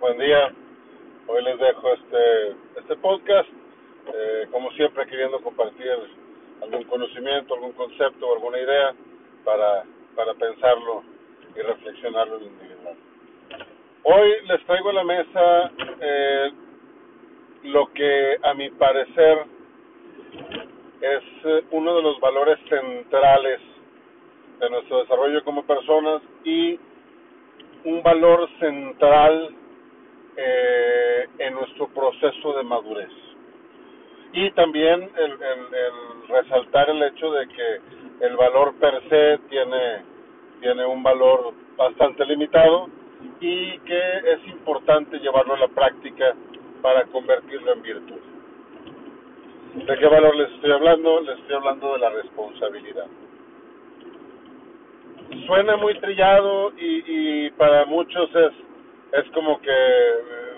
Buen día. Hoy les dejo este este podcast, eh, como siempre queriendo compartir algún conocimiento, algún concepto alguna idea para, para pensarlo y reflexionarlo en individual. Hoy les traigo a la mesa eh, lo que a mi parecer es eh, uno de los valores centrales de nuestro desarrollo como personas y un valor central eh, en nuestro proceso de madurez. Y también el, el, el, resaltar el hecho de que el valor per se tiene, tiene un valor bastante limitado y que es importante llevarlo a la práctica para convertirlo en virtud. ¿De qué valor les estoy hablando? Les estoy hablando de la responsabilidad. Suena muy trillado y, para muchos es es como que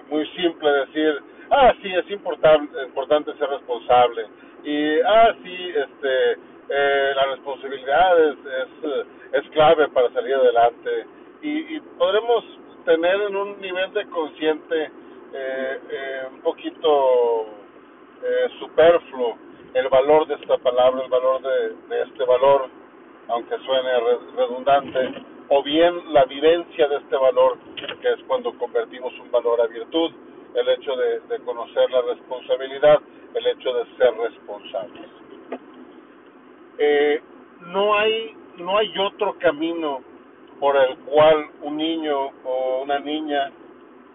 muy simple decir, ah, sí, es importante, ser responsable. Y, ah, sí, este, eh, la responsabilidad es, es, es, clave para salir adelante. Y, y podremos tener en un nivel de consciente eh, eh, un poquito eh, superfluo el valor de esta palabra, el valor de, este valor, aunque suene redundante, o bien la vivencia de este valor, que es cuando convertimos un valor a virtud, el hecho de, de conocer la responsabilidad, el hecho de ser responsables. Eh, no hay no hay otro camino por el cual un niño o una niña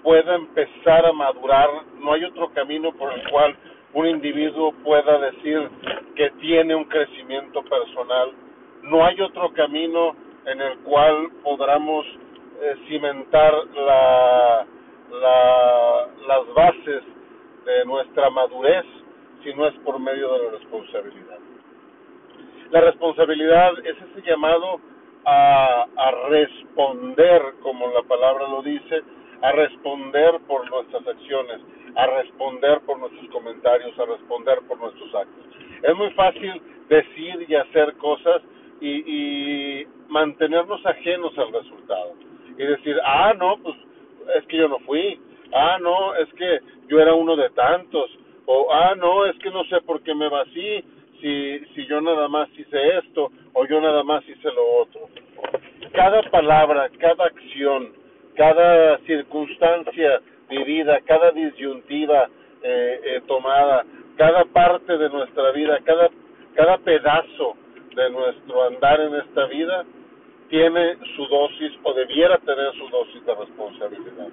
pueda empezar a madurar, no hay otro camino por el cual un individuo pueda decir que tiene un crecimiento personal, no hay otro camino en el cual podamos eh, cimentar la, la, las bases de nuestra madurez si no es por medio de la responsabilidad. La responsabilidad es ese llamado a, a responder, como la palabra lo dice, a responder por nuestras acciones, a responder por nuestros comentarios, a responder por nuestros actos. Es muy fácil decir y hacer cosas y, y mantenernos ajenos al resultado. Y decir, ah, no, pues es que yo no fui, ah, no, es que yo era uno de tantos, o ah, no, es que no sé por qué me va así, si, si yo nada más hice esto, o yo nada más hice lo otro. Cada palabra, cada acción, cada circunstancia vivida, cada disyuntiva eh, eh, tomada, cada parte de nuestra vida, cada, cada pedazo de nuestro andar en esta vida tiene su dosis o debiera tener su dosis de responsabilidad.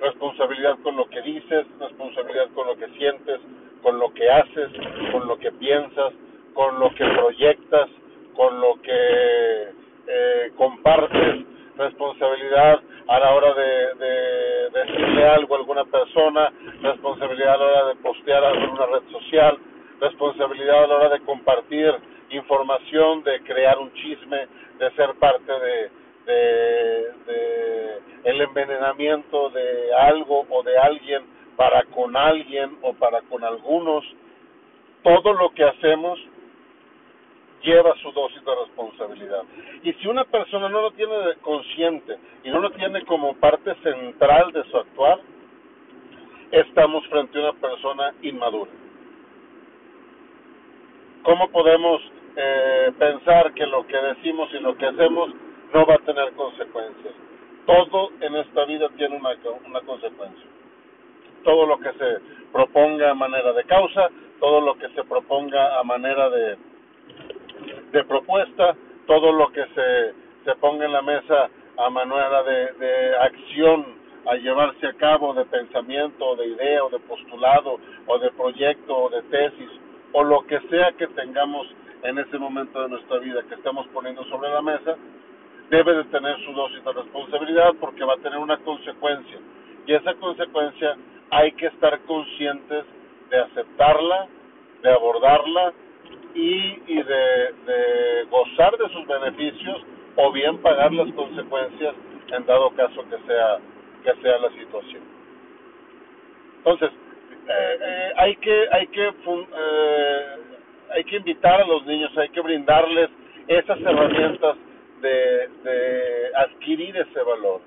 Responsabilidad con lo que dices, responsabilidad con lo que sientes, con lo que haces, con lo que piensas, con lo que proyectas, con lo que eh, compartes, responsabilidad a la hora de, de, decirle algo a alguna persona, responsabilidad a la hora de postear en una red social, responsabilidad a la hora de compartir información, de crear un chisme, de ser parte de el envenenamiento de algo o de alguien para con alguien o para con algunos. Todo lo que hacemos lleva su dosis de responsabilidad. Y si una persona no lo tiene consciente y no lo tiene como parte central de su actuar, estamos frente a una persona inmadura. ¿Cómo podemos eh, pensar que lo que decimos y lo que hacemos no va a tener consecuencias? Todo en esta vida tiene una, una consecuencia. Todo lo que se proponga a manera de causa, todo lo que se proponga a manera de, de propuesta, todo lo que se, se ponga en la mesa a manera de, de acción a llevarse a cabo de pensamiento, de idea, o de postulado, o de proyecto, o de tesis, o lo que sea que tengamos en ese momento de nuestra vida que estamos poniendo sobre la mesa, debe de tener su dosis de responsabilidad porque va a tener una consecuencia. Y esa consecuencia hay que estar conscientes de aceptarla, de abordarla y, y de, de gozar de sus beneficios o bien pagar las consecuencias en dado caso que sea que sea la situación. Entonces, eh, eh, hay que hay que eh, hay que invitar a los niños, hay que brindarles esas herramientas de, de adquirir ese valor.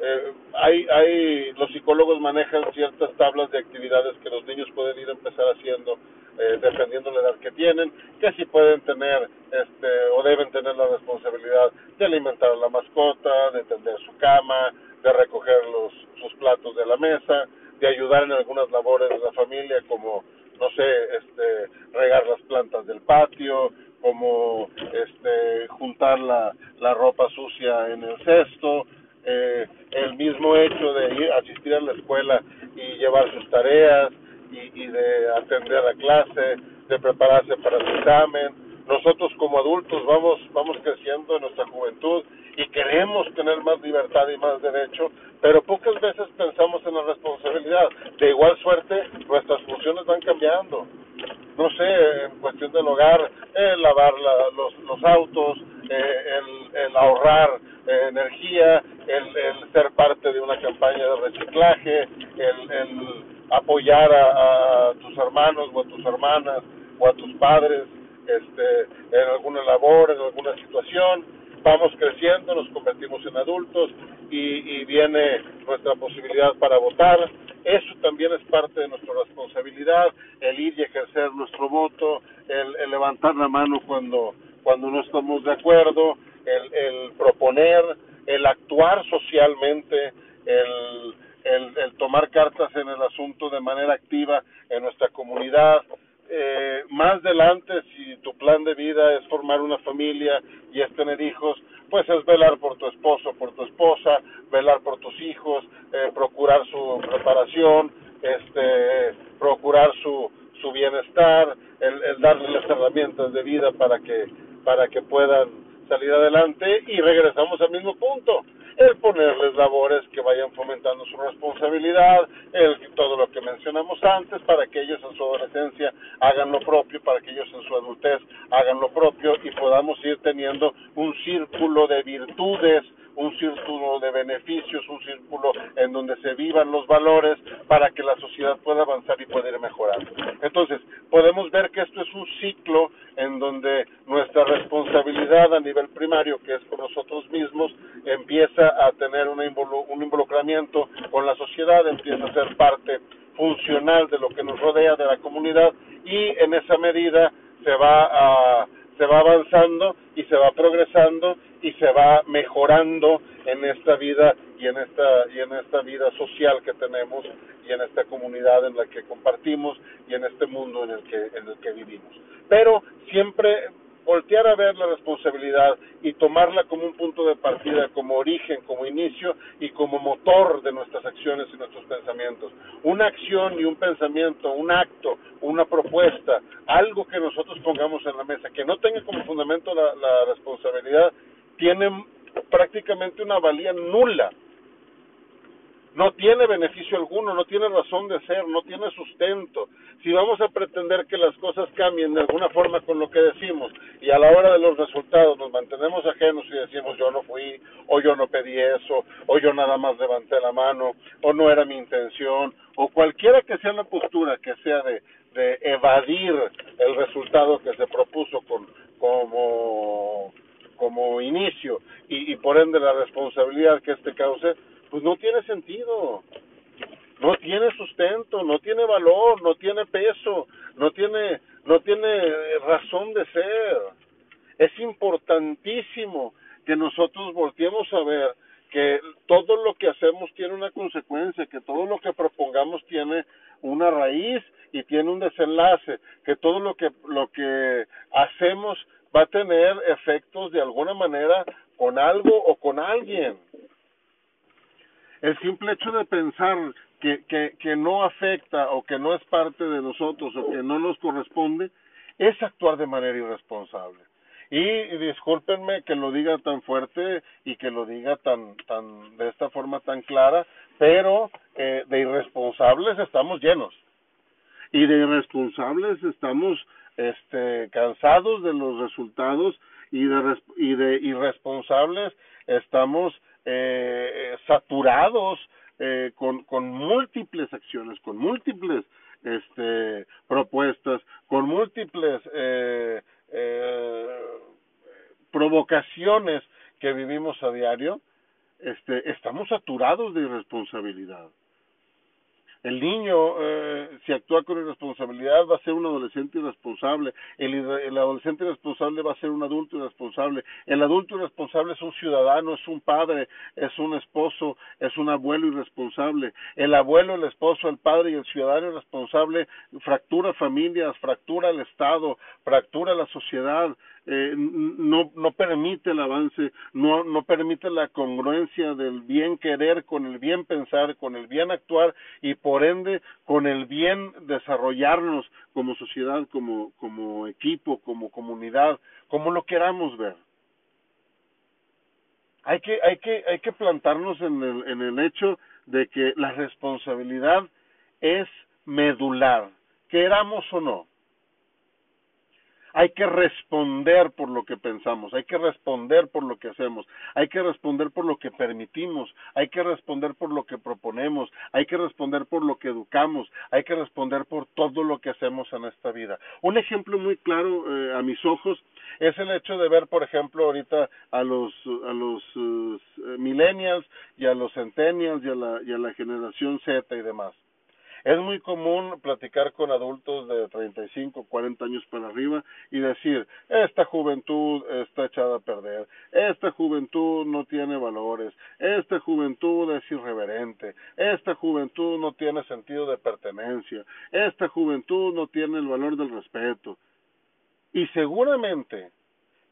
Eh, hay, hay, los psicólogos manejan ciertas tablas de actividades que los niños pueden ir a empezar haciendo eh, dependiendo de la edad que tienen, que si pueden tener este, o deben tener la responsabilidad de alimentar a la mascota, de tender su cama, de recoger los, sus platos de la mesa, de ayudar en algunas labores de la familia como no sé, este, regar las plantas del patio, como este, juntar la, la ropa sucia en el cesto, eh, el mismo hecho de ir, asistir a la escuela y llevar sus tareas y, y de atender a clase, de prepararse para el examen. Nosotros como adultos vamos, vamos creciendo en nuestra juventud y queremos tener más libertad y más derecho, pero pocas veces pensamos en la responsabilidad. De igual suerte, nuestras funciones van cambiando. No sé, en cuestión del hogar, el lavar la, los, los autos, eh, el, el ahorrar eh, energía, el, el ser parte de una campaña de reciclaje, el, el apoyar a, a tus hermanos o a tus hermanas o a tus padres este, en alguna labor, en alguna situación, vamos creciendo, nos convertimos en adultos y, y viene nuestra posibilidad para votar. Eso también es parte de nuestra responsabilidad, y ejercer nuestro voto, el, el levantar la mano cuando, cuando no estamos de acuerdo, el, el proponer, el actuar socialmente, el, el, tomar cartas en el asunto de manera activa en nuestra comunidad, eh, más adelante, si tu plan de vida es formar una familia y es tener hijos, pues es velar por tu esposo, por tu esposa, velar por tus hijos, eh, procurar su preparación, este, procurar su, su bienestar, el, el darle las herramientas de vida para que, para que puedan salir adelante. Y regresamos al mismo punto el ponerles labores que vayan fomentando su responsabilidad, el todo lo que mencionamos antes, para que ellos en su adolescencia hagan lo propio, para que ellos en su adultez hagan lo propio y podamos ir teniendo un círculo de virtudes, un círculo de beneficios, un círculo en donde se vivan los valores para que la sociedad pueda avanzar y pueda ir mejorando. Entonces, podemos ver que esto es un ciclo en donde nuestra responsabilidad a nivel primario, que es con nosotros mismos, empieza a tener un involucramiento con la sociedad, empieza a ser parte funcional de lo que nos rodea, de la comunidad, y en esa medida se va a se va avanzando y se va progresando y se va mejorando en esta vida y en esta y en esta vida social que tenemos y en esta comunidad en la que compartimos y en este mundo en el que en el que vivimos. Pero siempre voltear a ver la responsabilidad y tomarla como un punto de partida, como origen, como inicio y como motor de nuestras acciones y nuestros pensamientos. Una acción y un pensamiento, un acto, una propuesta, algo que nosotros pongamos en la mesa, que no tenga como fundamento la, la responsabilidad, tiene prácticamente una valía nula no tiene beneficio alguno, no tiene razón de ser, no tiene sustento. Si vamos a pretender que las cosas cambien de alguna forma con lo que decimos y a la hora de los resultados nos mantenemos ajenos y decimos yo no fui, o yo no pedí eso, o yo nada más levanté la mano, o no era mi intención, o cualquiera que sea la postura que sea de, de evadir el resultado que se propuso con, como, como inicio y, y por ende la responsabilidad que este cause, pues no tiene sentido. No tiene sustento, no tiene valor, no tiene peso, no tiene no tiene razón de ser. Es importantísimo que nosotros volteemos a ver que todo lo que hacemos tiene una consecuencia, que todo lo que propongamos tiene una raíz y tiene un desenlace, que todo lo que lo que hacemos va a tener efectos de alguna manera con algo o con alguien el simple hecho de pensar que, que, que no afecta o que no es parte de nosotros o que no nos corresponde, es actuar de manera irresponsable. Y, discúlpenme que lo diga tan fuerte y que lo diga tan, tan, de esta forma tan clara, pero eh, de irresponsables estamos llenos. Y de irresponsables estamos este, cansados de los resultados y de, y de irresponsables estamos saturados eh, con, con múltiples acciones, con múltiples este, propuestas, con múltiples eh, eh, provocaciones que vivimos a diario, este, estamos saturados de irresponsabilidad. El niño, si actúa con irresponsabilidad, va a ser un adolescente irresponsable. El, adolescente irresponsable va a ser un adulto irresponsable. El adulto irresponsable es un ciudadano, es un padre, es un esposo, es un abuelo irresponsable. El abuelo, el esposo, el padre y el ciudadano irresponsable fractura familias, fractura el Estado, fractura la sociedad, eh, no, no permite el avance, no, no permite la congruencia del bien querer con el bien pensar, con el bien actuar y por ende con el bien desarrollarnos como sociedad, como, como equipo, como comunidad, como lo queramos ver. Hay que, hay que, hay que plantarnos en el, en el hecho de que la responsabilidad es medular, queramos o no hay que responder por lo que pensamos, hay que responder por lo que hacemos, hay que responder por lo que permitimos, hay que responder por lo que proponemos, hay que responder por lo que educamos, hay que responder por todo lo que hacemos en esta vida. Un ejemplo muy claro eh, a mis ojos es el hecho de ver, por ejemplo, ahorita a los a los uh, millennials y a los centennials y a la, y a la generación Z y demás. Es muy común platicar con adultos de 35, 40 años para arriba y decir, esta juventud está echada a perder, esta juventud no tiene valores, esta juventud es irreverente, esta juventud no tiene sentido de pertenencia, esta juventud no tiene el valor del respeto. Y seguramente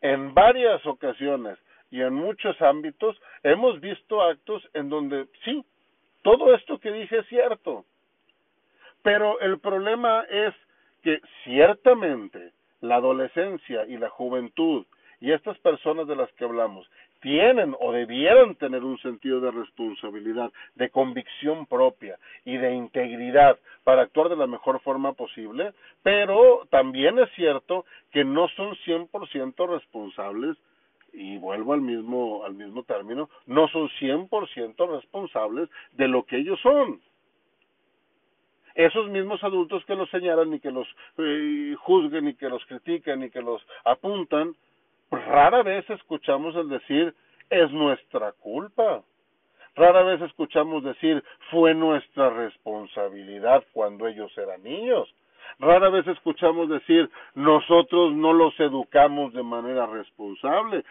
en varias ocasiones y en muchos ámbitos hemos visto actos en donde sí, todo esto que dije es cierto. Pero el problema es que ciertamente la adolescencia y la juventud y estas personas de las que hablamos tienen o debieran tener un sentido de responsabilidad, de convicción propia y de integridad para actuar de la mejor forma posible, pero también es cierto que no son 100% responsables y vuelvo al mismo al mismo término, no son 100% responsables de lo que ellos son esos mismos adultos que los señalan y que los eh, juzguen y que los critican y que los apuntan, pues rara vez escuchamos el decir es nuestra culpa. Rara vez escuchamos decir fue nuestra responsabilidad cuando ellos eran niños. Rara vez escuchamos decir nosotros no los educamos de manera responsable.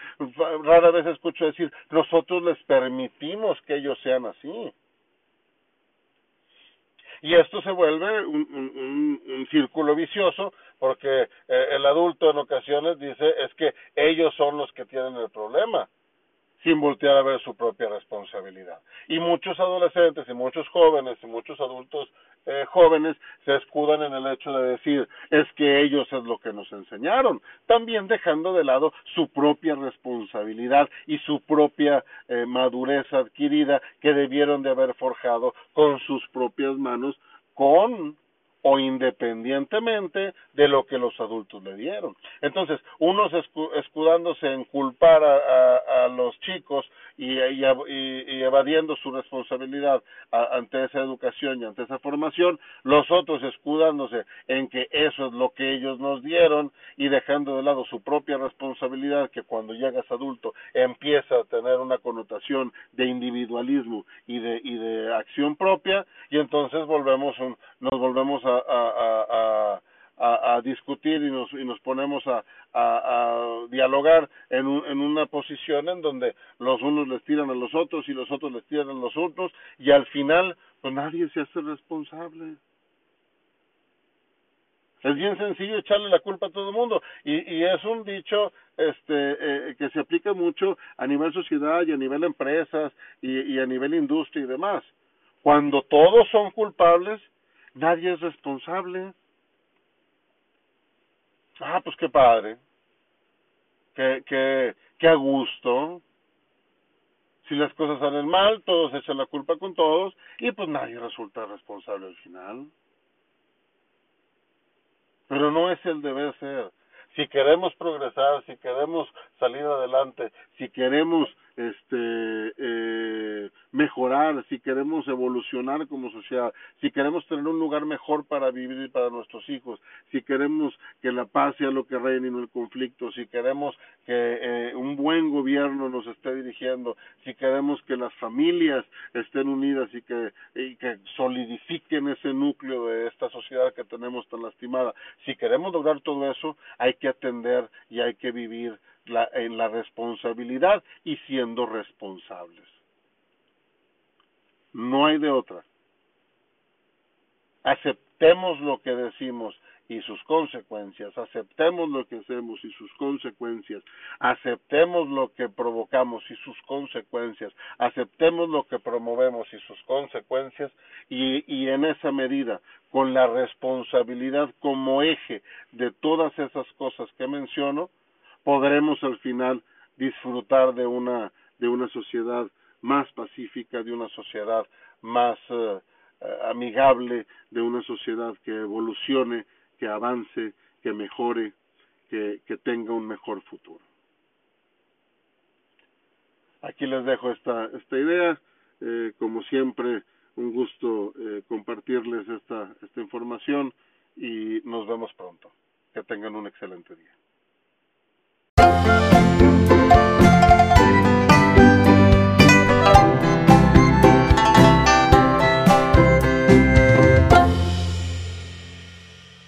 Rara vez escucho decir nosotros les permitimos que ellos sean así. Y esto se vuelve un, un, un, círculo vicioso porque eh, el adulto en ocasiones dice es que ellos son los que tienen el problema sin voltear a ver su propia responsabilidad. Y muchos adolescentes y muchos jóvenes y muchos adultos eh, jóvenes se escudan en el hecho de decir es que ellos es lo que nos enseñaron, también dejando de lado su propia responsabilidad y su propia eh, madurez adquirida que debieron de haber forjado con sus propias manos con o independientemente de lo que los adultos le dieron. Entonces, unos escudándose en culpar a, a, los chicos y, y, y, evadiendo su responsabilidad ante esa educación y ante esa formación, los otros escudándose en que eso es lo que ellos nos dieron y dejando de lado su propia responsabilidad que cuando llegas adulto empieza a tener una connotación de individualismo y de, y de acción propia y entonces volvemos un, nos volvemos a, a, a, a discutir y nos, y nos ponemos a, a, dialogar en, un, en una posición en donde los unos les tiran a los otros y los otros les tiran a los otros y al final pues nadie se hace responsable. Es bien sencillo echarle la culpa a todo el mundo y, y es un dicho este eh, que se aplica mucho a nivel sociedad y a nivel empresas y, y a nivel industria y demás. Cuando todos son culpables, nadie es responsable. Ah, pues qué padre. Qué, qué, qué a gusto. Si las cosas salen mal, todos echan la culpa con todos y pues nadie resulta responsable al final. Pero no es el deber ser. Si queremos progresar, si queremos salir adelante, si queremos este eh, mejorar, si queremos evolucionar como sociedad, si queremos tener un lugar mejor para vivir para nuestros hijos, si queremos que la paz sea lo que reine y no el conflicto, si queremos que eh, un buen gobierno nos esté dirigiendo, si queremos que las familias estén unidas y que, y que solidifiquen ese núcleo de esta sociedad que tenemos tan lastimada, si queremos lograr todo eso, hay que atender y hay que vivir en la responsabilidad y siendo responsables. No hay de otra. Aceptemos lo que decimos y sus consecuencias, aceptemos lo que hacemos y sus consecuencias, aceptemos lo que provocamos y sus consecuencias, aceptemos lo que promovemos y sus consecuencias y, y en esa medida, con la responsabilidad como eje de todas esas cosas que menciono, podremos al final disfrutar de una de una sociedad más pacífica, de una sociedad más eh, eh, amigable, de una sociedad que evolucione, que avance, que mejore, que, que tenga un mejor futuro. Aquí les dejo esta, esta idea. Eh, como siempre, un gusto compartirles esta, esta información y nos vemos pronto. Que tengan un excelente día. Thank you.